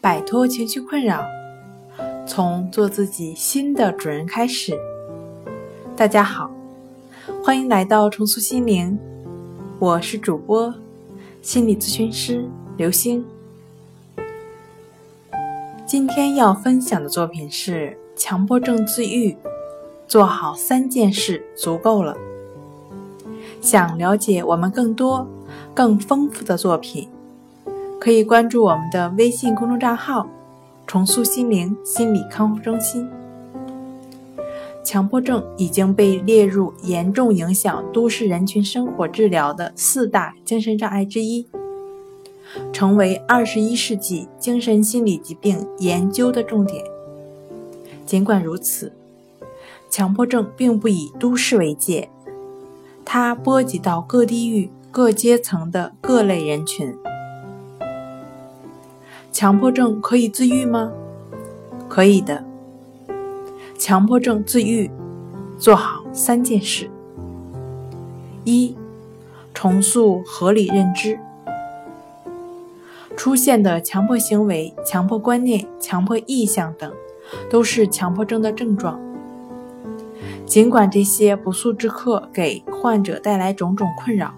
摆脱情绪困扰，从做自己新的主人开始。大家好，欢迎来到重塑心灵，我是主播心理咨询师刘星。今天要分享的作品是强迫症自愈，做好三件事足够了。想了解我们更多、更丰富的作品。可以关注我们的微信公众账号“重塑心灵心理康复中心”。强迫症已经被列入严重影响都市人群生活治疗的四大精神障碍之一，成为二十一世纪精神心理疾病研究的重点。尽管如此，强迫症并不以都市为界，它波及到各地域、各阶层的各类人群。强迫症可以自愈吗？可以的。强迫症自愈，做好三件事：一、重塑合理认知。出现的强迫行为、强迫观念、强迫意向等，都是强迫症的症状。尽管这些不速之客给患者带来种种困扰，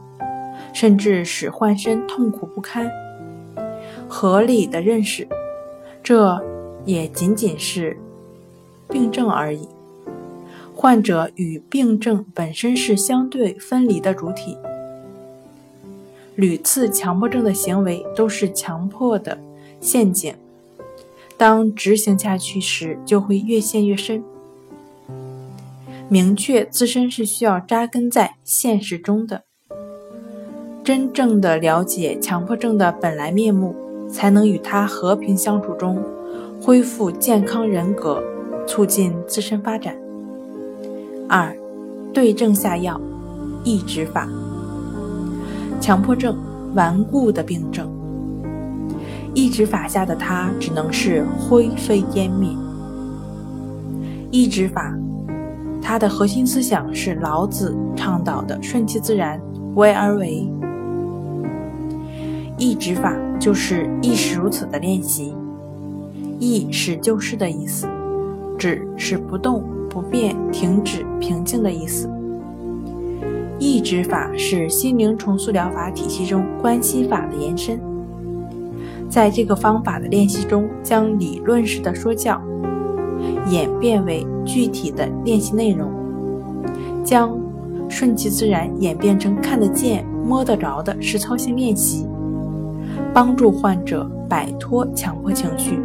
甚至使患身痛苦不堪。合理的认识，这也仅仅是病症而已。患者与病症本身是相对分离的主体。屡次强迫症的行为都是强迫的陷阱，当执行下去时，就会越陷越深。明确自身是需要扎根在现实中的，真正的了解强迫症的本来面目。才能与他和平相处中，恢复健康人格，促进自身发展。二，对症下药，抑制法。强迫症，顽固的病症，抑制法下的他只能是灰飞烟灭。抑制法，它的核心思想是老子倡导的顺其自然，无为而为。抑指法。就是亦是如此的练习，亦是就是的意思，指是不动、不变、停止、平静的意思。抑指法是心灵重塑疗法体系中关系法的延伸，在这个方法的练习中，将理论式的说教演变为具体的练习内容，将顺其自然演变成看得见、摸得着的实操性练习。帮助患者摆脱强迫情绪，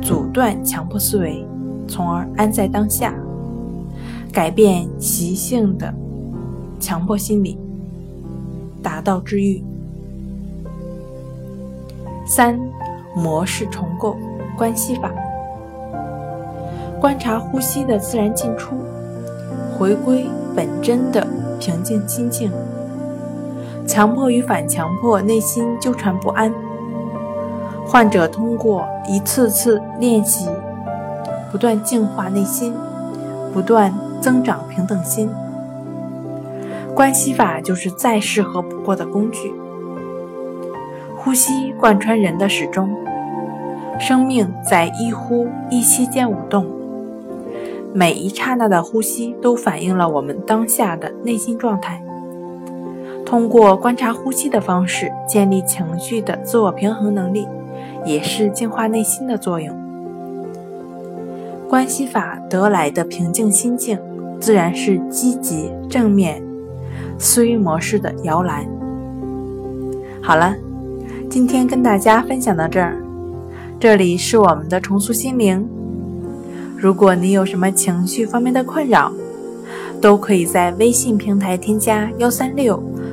阻断强迫思维，从而安在当下，改变习性的强迫心理，达到治愈。三、模式重构关系法，观察呼吸的自然进出，回归本真的平静心境。强迫与反强迫，内心纠缠不安。患者通过一次次练习，不断净化内心，不断增长平等心。关系法就是再适合不过的工具。呼吸贯穿人的始终，生命在一呼一吸间舞动，每一刹那的呼吸都反映了我们当下的内心状态。通过观察呼吸的方式，建立情绪的自我平衡能力，也是净化内心的作用。关系法得来的平静心境，自然是积极正面思维模式的摇篮。好了，今天跟大家分享到这儿，这里是我们的重塑心灵。如果你有什么情绪方面的困扰，都可以在微信平台添加幺三六。